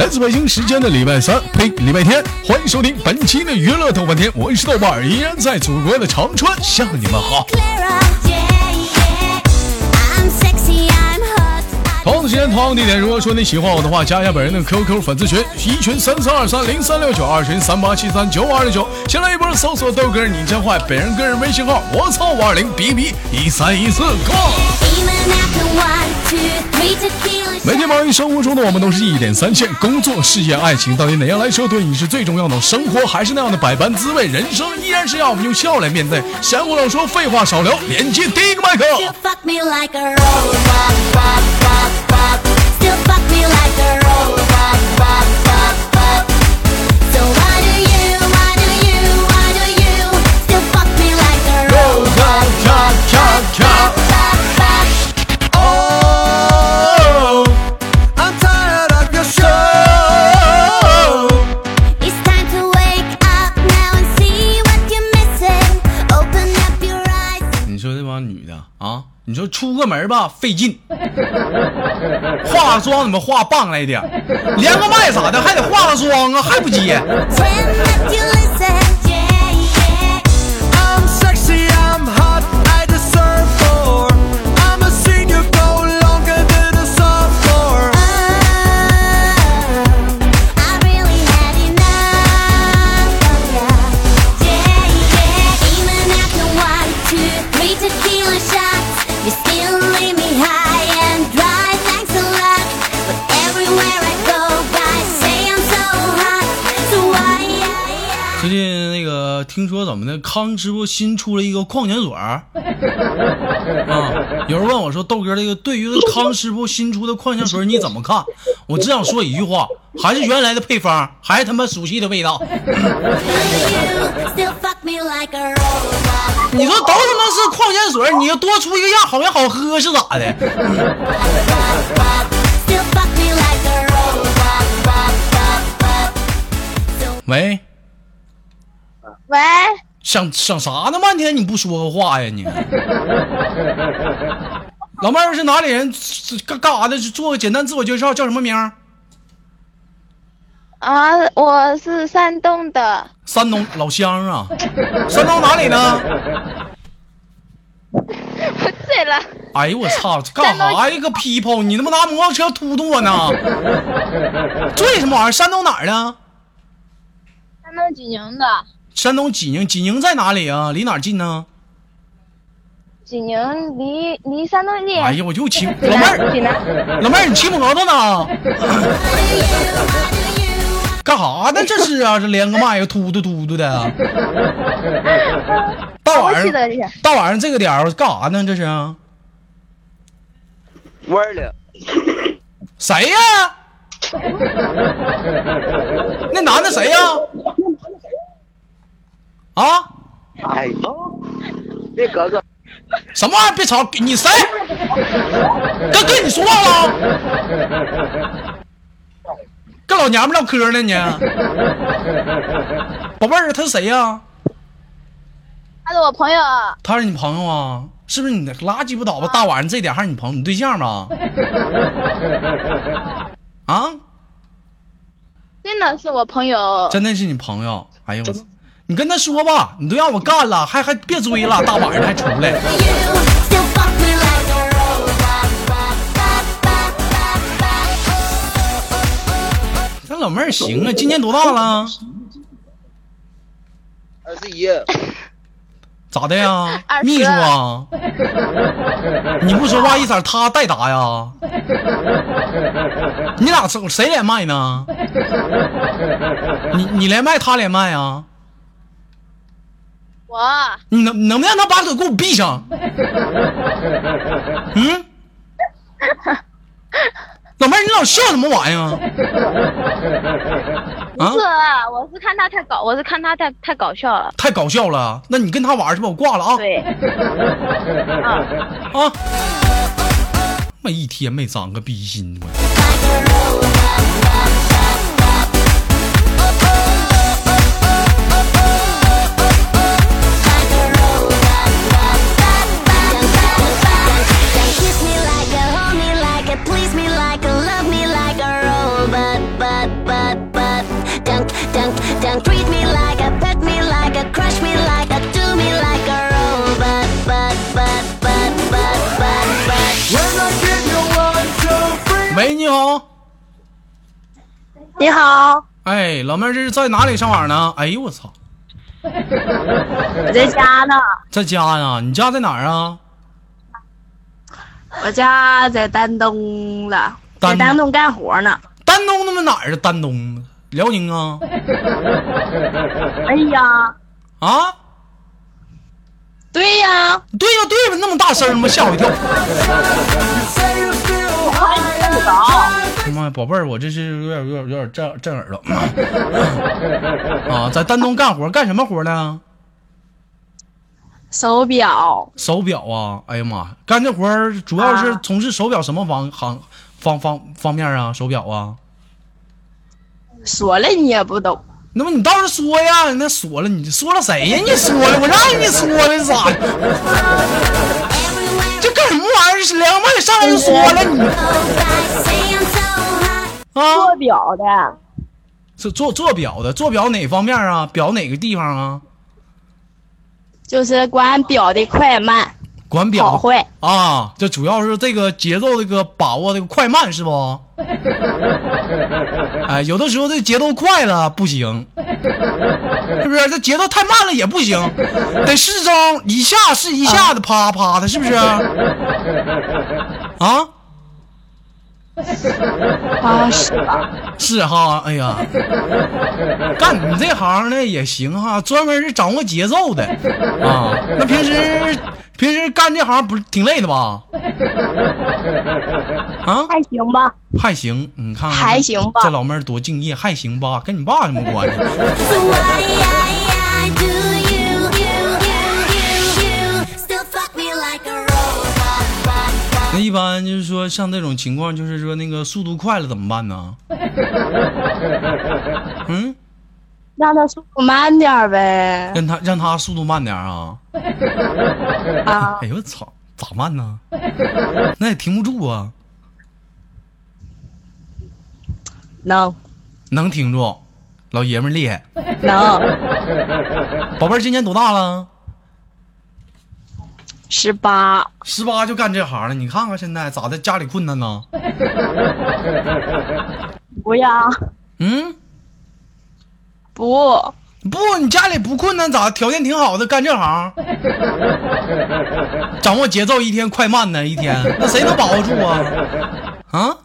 来自北京时间的礼拜三，呸，礼拜天，欢迎收听本期的娱乐豆瓣天，我是豆瓣儿，依然在祖国的长春向你们好。间，同样地点。如果说你喜欢我的话，加一下本人的 QQ 粉丝群，一群三三二三零三六九，二群三八七三九五二六九。先来一波搜索豆哥你真坏，本人个人微信号：我操五二零 B B 一三一四。Go 每天忙于生活中的我们都是一点三线，工作、事业、爱情，到底哪样来说对你是最重要的？生活还是那样的百般滋味，人生依然是要我们用笑来面对。闲话少说，废话少聊，连接第一个麦克。你你说出个门吧费劲，化个妆怎么化棒来点，连个麦啥的？还得化个妆啊，还不接。听说怎么的，康师傅新出了一个矿泉水儿 啊！有人问我说：“豆哥，这个对于康师傅新出的矿泉水你怎么看？”我只想说一句话，还是原来的配方，还是他妈熟悉的味道。你说都他妈是矿泉水，你要多出一个样，好像好喝是咋的？喂。喂，想想啥呢？半天你不说个话呀你？老妹儿是哪里人？干干啥的？做个简单自我介绍，叫什么名？啊，我是山东的。山东老乡啊？山东哪里呢？醉了。哎呦我操！干啥呀？个 people，你他妈拿摩托车突突我呢？醉什么玩意儿？山东哪儿的？山东济宁的。山东济宁，济宁在哪里啊？离哪儿近呢？济宁离离山东近。哎呀，我就骑老妹儿，老妹儿你骑摩托呢？干啥呢？这是啊，这连个麦呀突突突突的。大晚上，大晚上这个点儿干啥呢？这是？玩了。谁呀？那男的谁呀？啊！哎呦，别格格，什么玩意儿？别吵！你谁？哥跟你说话了？跟老娘们唠嗑呢你？宝贝儿，他是谁呀？他是我朋友。他是你朋友啊？是不是你的垃圾不倒吧？大晚上这点还是你朋友？你对象吧？啊？真的是我朋友。真的是你朋友？哎呦我操！你跟他说吧，你都让我干了，还还别追了，大晚上还出来。这老妹儿行啊，今年多大了？二十一。咋的呀？秘书啊？你不说话一色，他代答呀？你俩谁谁连麦呢？你你连麦，他连麦啊？我，你能能不能让他把嘴给我闭上？嗯，老妹儿，你老笑什么玩意儿？不是，我是看他太搞，我是看他太太搞笑了。太搞笑了，那你跟他玩去吧，我挂了啊。对。啊啊！没一天没长个逼心我。你好，哎，老妹儿这是在哪里上网呢？哎呦我操，我在家呢，在家呀？你家在哪儿啊？我家在丹东了，在丹东干活呢。丹东他妈哪儿啊？丹东，辽宁啊？哎呀，啊？对呀，对呀对吧？那么大声吗？吓我一跳！妈呀，宝贝儿，我这是有点有点有点震震耳朵 啊！在丹东干活，干什么活呢？手表，手表啊！哎呀妈，干这活儿主要是啊从事手表什么方行方方方面啊？手表啊？说了你也不懂。那么你倒是说呀！那说了，你说了谁呀？你说了，我让你说了咋的？这干什么玩意儿？是两万上来就说了你啊？做表的，是做做表的，做表哪方面啊？表哪个地方啊？就是管表的快慢、管表坏。啊，这主要是这个节奏这个把握这个快慢是不？哎，有的时候这节奏快了不行，是不是？这节奏太慢了也不行，得适中，一下是一下的，啪啪的，是不是？啊？啊，是吧？是哈，哎呀，干你这行的也行哈，专门是掌握节奏的啊。那平时平时干这行不是挺累的吧？啊，还行吧，还行，你看看还行吧这老妹儿多敬业，还行吧？跟你爸什么关系？那一般就是说像这种情况，就是说那个速度快了怎么办呢？嗯，让他速度慢点呗。让他让他速度慢点儿啊！啊，哎呦我操，咋慢呢？那也停不住啊，能能停住，老爷们儿厉害。能，宝贝儿今年多大了？十八，十八就干这行了，你看看现在咋的？家里困难呢？不呀，嗯，不，不，你家里不困难咋？条件挺好的，干这行，掌握节奏，一天快慢呢，一天，那谁能把握住啊？啊？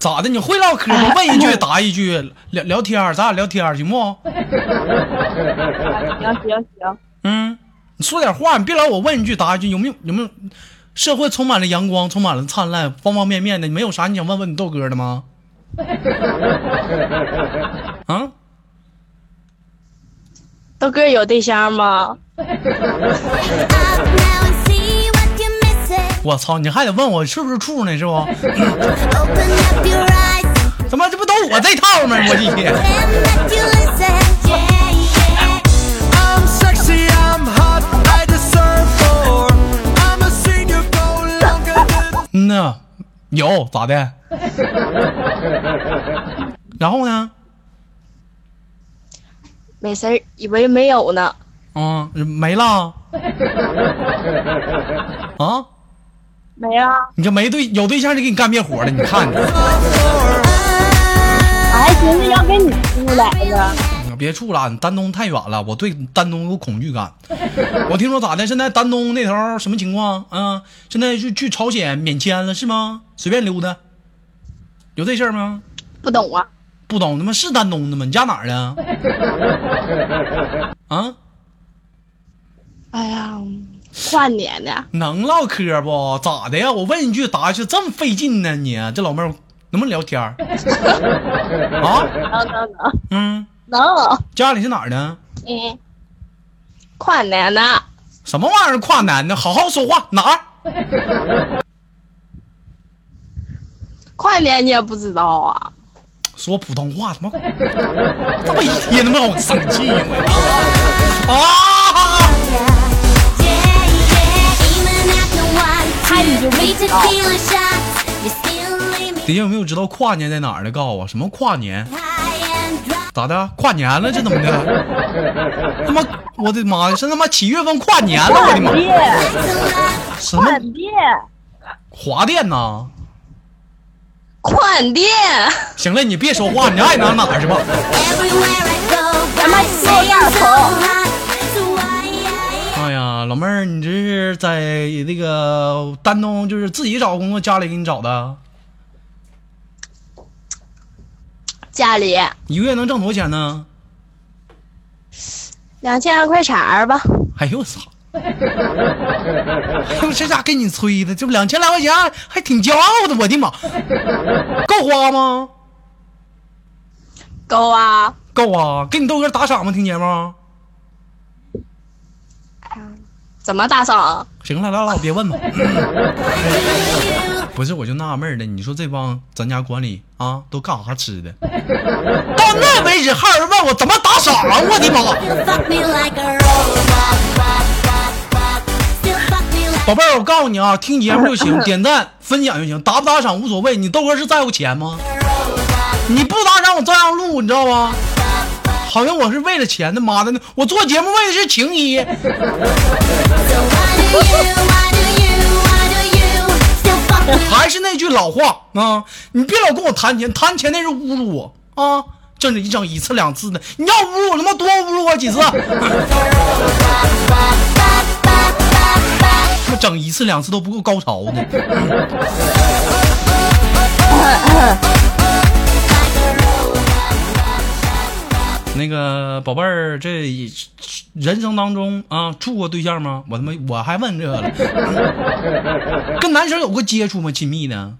咋的？你会唠嗑吗？问一句答一句，聊聊天儿，咱俩聊天儿行不？行行行，嗯，你说点话，你别老我问一句答一句，有没有有没有？社会充满了阳光，充满了灿烂，方方面面的，你没有啥你想问问你豆哥的吗？啊？豆哥有对象吗？我操，你还得问我是不是处呢？是不？怎么这不都我这套吗？我的天！I'm sexy, I'm hot, I deserve more. I'm a senior, go longer than 嗯呐，有咋的？然后呢？没事儿，以为没有呢。啊，没了。啊，没啊，你这没对有对象就给你干灭火了，你看你。我还寻思要跟你出来着。你别处了，丹东太远了，我对丹东有恐惧感。我听说咋的？现在丹东那头什么情况啊？现在是去朝鲜免签了是吗？随便溜达，有这事儿吗？不懂啊，不懂他妈是丹东的吗？你家哪儿的？啊？哎呀，跨年的，能唠嗑不？咋的呀？我问一句答一句，这么费劲呢？你这老妹儿能不能聊天儿？啊？能能能嗯，能，家里是哪儿的？嗯，跨年的，什么玩意儿跨年的？好好说话，哪儿？跨年你也不知道啊？说普通话，他妈这么一天他妈让我生气我啊！底下有没有知道跨年在哪儿的？告诉我，什么跨年？咋的？跨年了？这怎么的？他妈，我的妈呀！是他妈七月份跨年了！我的妈！变，什么换变，华电呐？宽店。行了，你别说话，你爱哪哪去吧。咱们说大头。老妹儿，你这是在那个丹东，就是自己找工作，家里给你找的？家里一个月能挣多少钱呢？两千块钱儿吧，哎呦我操！这家给你吹的，这不两千来块钱，还挺骄傲的。我的妈，够花吗？够啊！够啊！给你豆哥打赏吗？听节目？怎么打赏？行了，拉倒，别问了。不是，我就纳闷了，你说这帮咱家管理啊，都干啥吃的？到那为止还有人问我怎么打赏啊！我的妈！宝贝儿，我告诉你啊，听节目就行，点赞、分享就行，打不打赏无所谓。你豆哥是在乎钱吗？你不打赏我照样录，你知道吗？好像我是为了钱的，妈的，我做节目为的是情谊。还是那句老话啊，你别老跟我谈钱，谈钱那是侮辱我啊！这一整一次两次的，你要侮辱我他妈多侮辱我几次？他妈整一次两次都不够高潮呢。那个宝贝儿，这人生当中啊，处过对象吗？我他妈我还问这个了，跟男生有过接触吗？亲密的？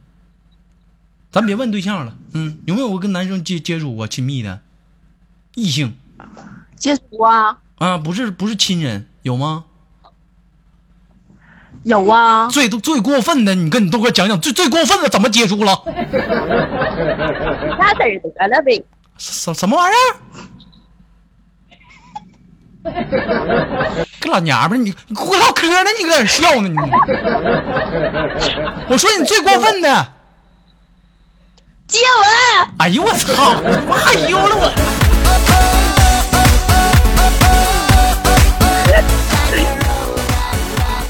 咱别问对象了，嗯，有没有过跟男生接接触过亲密的异性接触啊？啊？不是不是亲人，有吗？有啊。最最过分的，你跟你豆哥讲讲最最过分的怎么接触了？那嘚儿得了呗。什什么玩意儿？个老娘们儿，你你跟我唠嗑呢，你搁这笑呢你？我说你最过分的，接吻。哎呦我操！哎呦了我！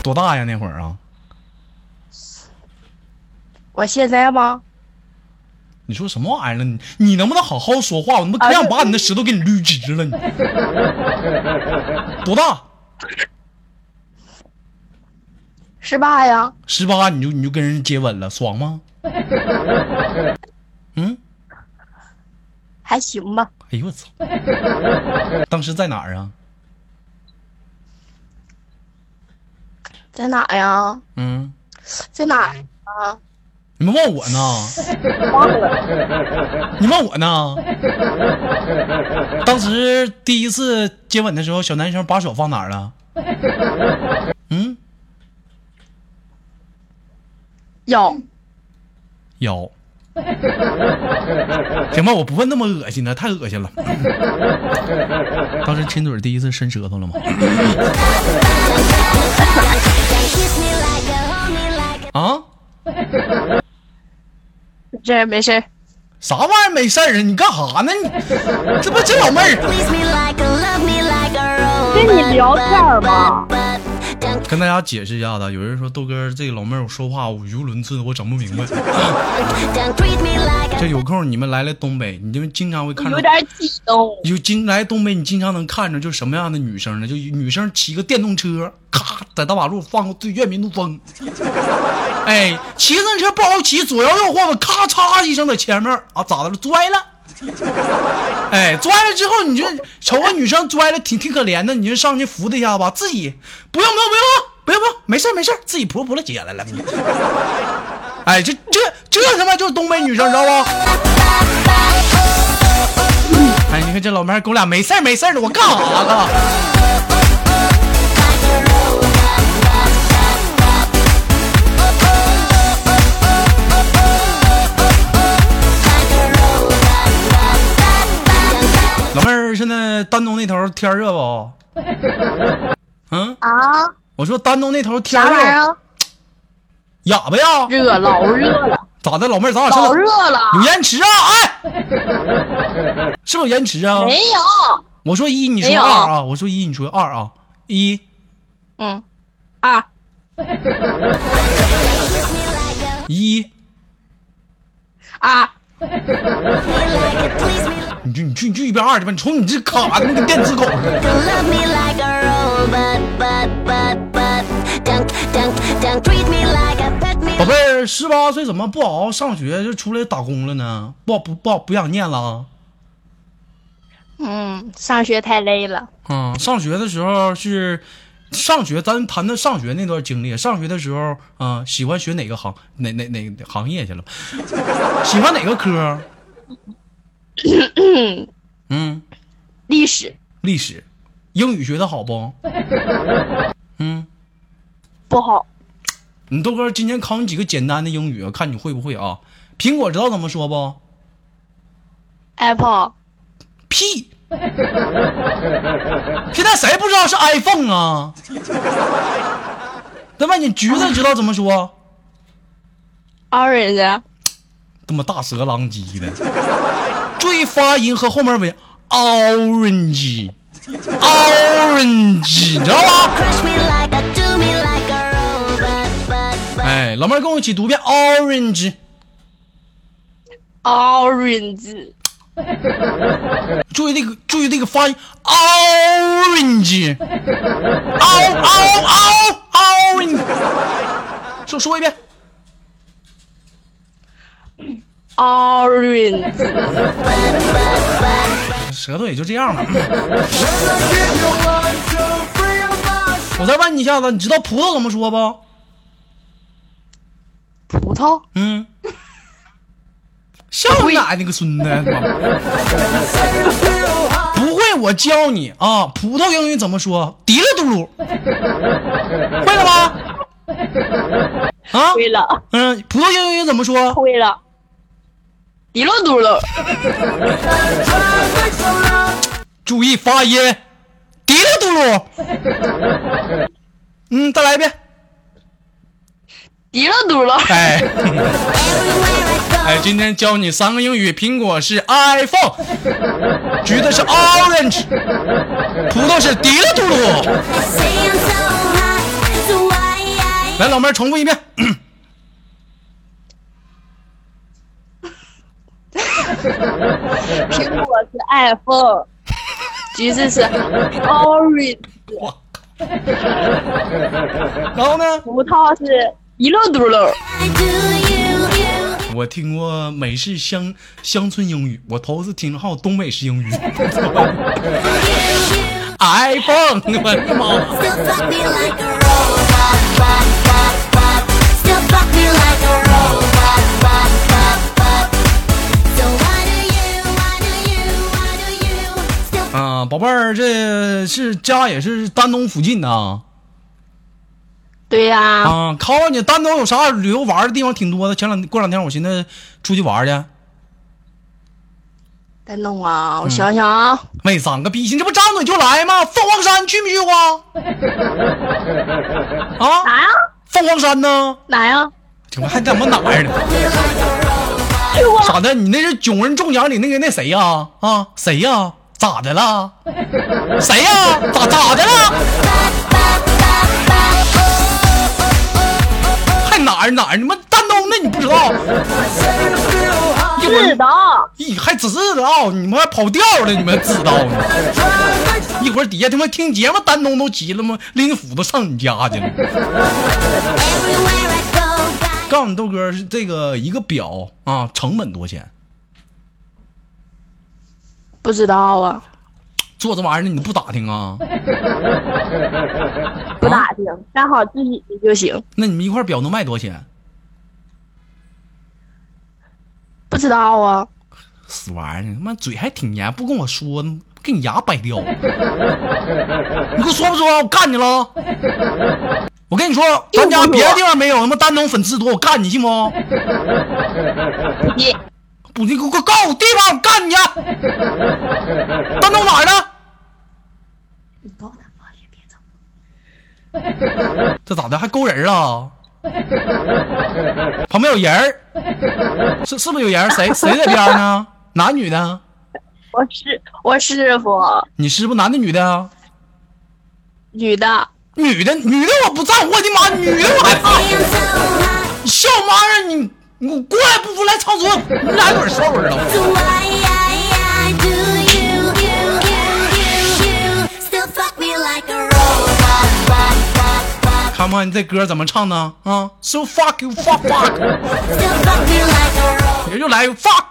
多大呀那会儿啊？我现在吗？你说什么玩意儿了？你你能不能好好说话？我他妈可想把你那舌头给你捋直了！你 多大？十八呀。十八你就你就跟人接吻了，爽吗？嗯，还行吧。哎呦我操！当时在哪儿啊？在哪呀？嗯，在哪儿啊？你们问我呢？你问我呢？当时第一次接吻的时候，小男生把手放哪儿了？嗯，有。有。行吧，我不问那么恶心的，太恶心了。当时亲嘴第一次伸舌头了吗？啊？这没事。啥玩意儿没事儿啊？你干啥呢？你这不这老妹儿跟你聊天吧。跟大家解释一下子，有人说豆哥这个老妹儿说话语无伦次，我整不明白。这有空你们来来东北，你们经常会看着有点激动。有经来东北，你经常能看着就什么样的女生呢？就女生骑个电动车，咔在大马路放个最炫民族风，哎，骑自行车不好骑，左摇右晃的，咔嚓一声在前面啊，咋的了？摔了。哎，摔了之后，你就瞅个女生摔了，挺挺可怜的，你就上去扶她一下吧。自己不用不用不用不用不用，没事没事，自己扑扑了姐来了。哎，这这这他妈就是东北女生，知道不？哎，你看这老妹儿给我俩没事没事的，我干啥了？现在丹东那头天热不？嗯，啊？我说丹东那头天热，啊？哑巴呀？热，老热了，咋的，老妹儿，咱俩是老热了。有延迟啊？哎，是不是有延迟啊？没有。我说一，你说二啊？我说一，你说二啊？一，嗯。二。一，啊，你去你去你去一边二去吧！你瞅你这卡的跟电子狗宝贝儿，十八岁怎么不好好上学就出来打工了呢？不不不不想念了？嗯，上学太累了。啊、上学的时候是上学，咱谈谈上学那段经历。上学的时候啊、喜欢学哪个行哪哪哪哪行业去了？喜欢哪个科？嗯，历史历史，英语学的好不？嗯，不好，你豆哥今天考你几个简单的英语，看你会不会啊？苹果知道怎么说不？Apple 屁！现在谁不知道是 iPhone 啊？对吧？你橘子知道怎么说？Orange 他妈大舌狼藉的，注意发音和后面尾 orange orange，你知道吗？哎，老妹儿跟我一起读遍 orange orange。注意这个，注意这个发音，orange，嗷嗷嗷，orange，说说一遍。Orange 舌头也就这样了。我再问你一下子，你知道葡萄怎么说不？葡萄嗯，像你奶奶个孙子！不会，我教你啊。葡萄英语怎么说？滴了嘟噜，会了吗？啊，会了，嗯，葡萄英语怎么说？会了，滴噜嘟噜，注意发音，滴了嘟噜。嗯，再来一遍。滴噜嘟噜，哎，哎，今天教你三个英语，苹果是 iPhone，橘子是 orange，葡萄是滴了嘟噜。来，老妹儿重复一遍。苹果是 iPhone，橘子是 Orange，然后呢？葡萄是滴噜嘟噜，do you, you. 我听过美式乡乡村英语，我头次听还有东北式英语。iPhone，我的妈！宝贝儿，这是家也是丹东附近呐。对呀、啊，考考你，丹东有啥旅游玩的地方挺多的。前两过两天我寻思出去玩去，丹东啊，我想想啊，没长个逼心，这不张嘴就来吗？凤凰山去没去过？啊，哪呀？凤凰山呢？哪呀？怎么还怎么哪儿呢？去过。咋的？你那是囧人中奖里那个那谁呀、啊？谁呀、咋的了？谁呀、咋咋的了？还哪儿哪儿？你们丹东的你不知道？一会儿知道，一还知道，你们还跑调了，你们知道吗？一会儿底下他妈听节目，丹东都急了吗？拎斧子上你家去了。告诉你豆哥是这个一个表啊，成本多少钱？不知道啊，做这玩意儿你都不打听啊？不打听，干好自己的就行。那你们一块表能卖多少钱？不知道啊，死玩意儿，他妈嘴还挺严，不跟我说，给你牙掰掉。你给我说不说？我干你了！我跟你说，咱家别的地方没有，他妈丹东粉丝多，我干你信不？你不，你给我告诉我地方，我干你去！丹东哪儿的？这咋的？还勾人了？旁边有人儿，是是不是有人儿？谁谁在边儿呢？男女的？我师我师傅，你师傅男的女的啊？女的，女的女的我不在乎，我的妈，女的我还怕。笑嘛呀你？我过来，不服来唱歌，你俩一会儿说会儿了。看不看你这歌怎么唱的？啊，so fuck you fuck fuck 就来 fuck。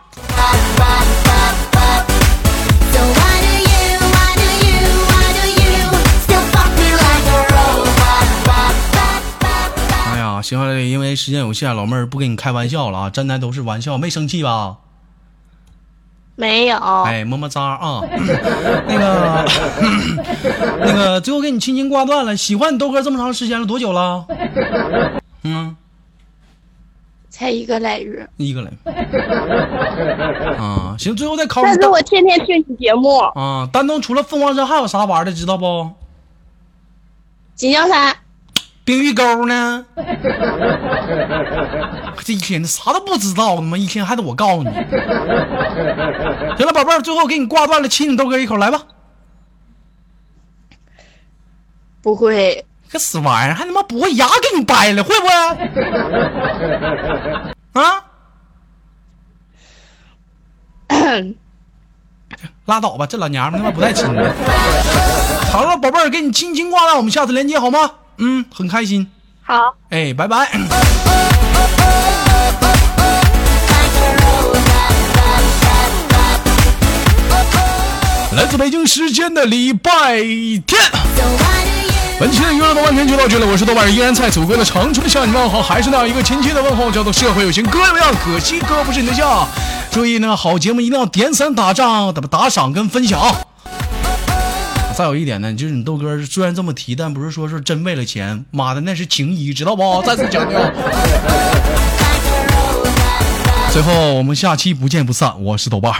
行了，因为时间有限，老妹儿不跟你开玩笑了啊，真的都是玩笑，没生气吧？没有，哎，么么哒啊！那个，那个，最后给你轻轻挂断了。喜欢你豆哥这么长时间了，多久了？嗯，才一个来月。一个来月。啊，行，最后再考你但是我天天听你节目，啊。丹东除了凤凰山还有啥玩的，知道不？锦江山冰玉沟呢？这一天啥都不知道他妈？一天还得我告诉你。行了，宝贝儿，最后给你挂断了，亲你豆哥一口，来吧。不会，个死玩意儿，还他妈不会牙给你掰了，会不会？啊？拉倒吧，这老娘们他妈不带亲的。好了，宝贝儿，给你亲亲挂断，我们下次连接好吗？嗯，很开心。好，哎，拜拜。来自北京时间的礼拜天。本期的娱乐豆瓣天就到这里，我是豆瓣儿，依然在祖国的长春向你问好，还是那样一个亲切的问候，叫做社会有情哥有样，可惜哥不是你的象。注意呢，好节目一定要点赞、打赏、怎么打赏跟分享。再有一点呢，就是你豆哥虽然这么提，但不是说是真为了钱，妈的那是情谊，知道不？再次强调。最后我们下期不见不散，我是豆瓣。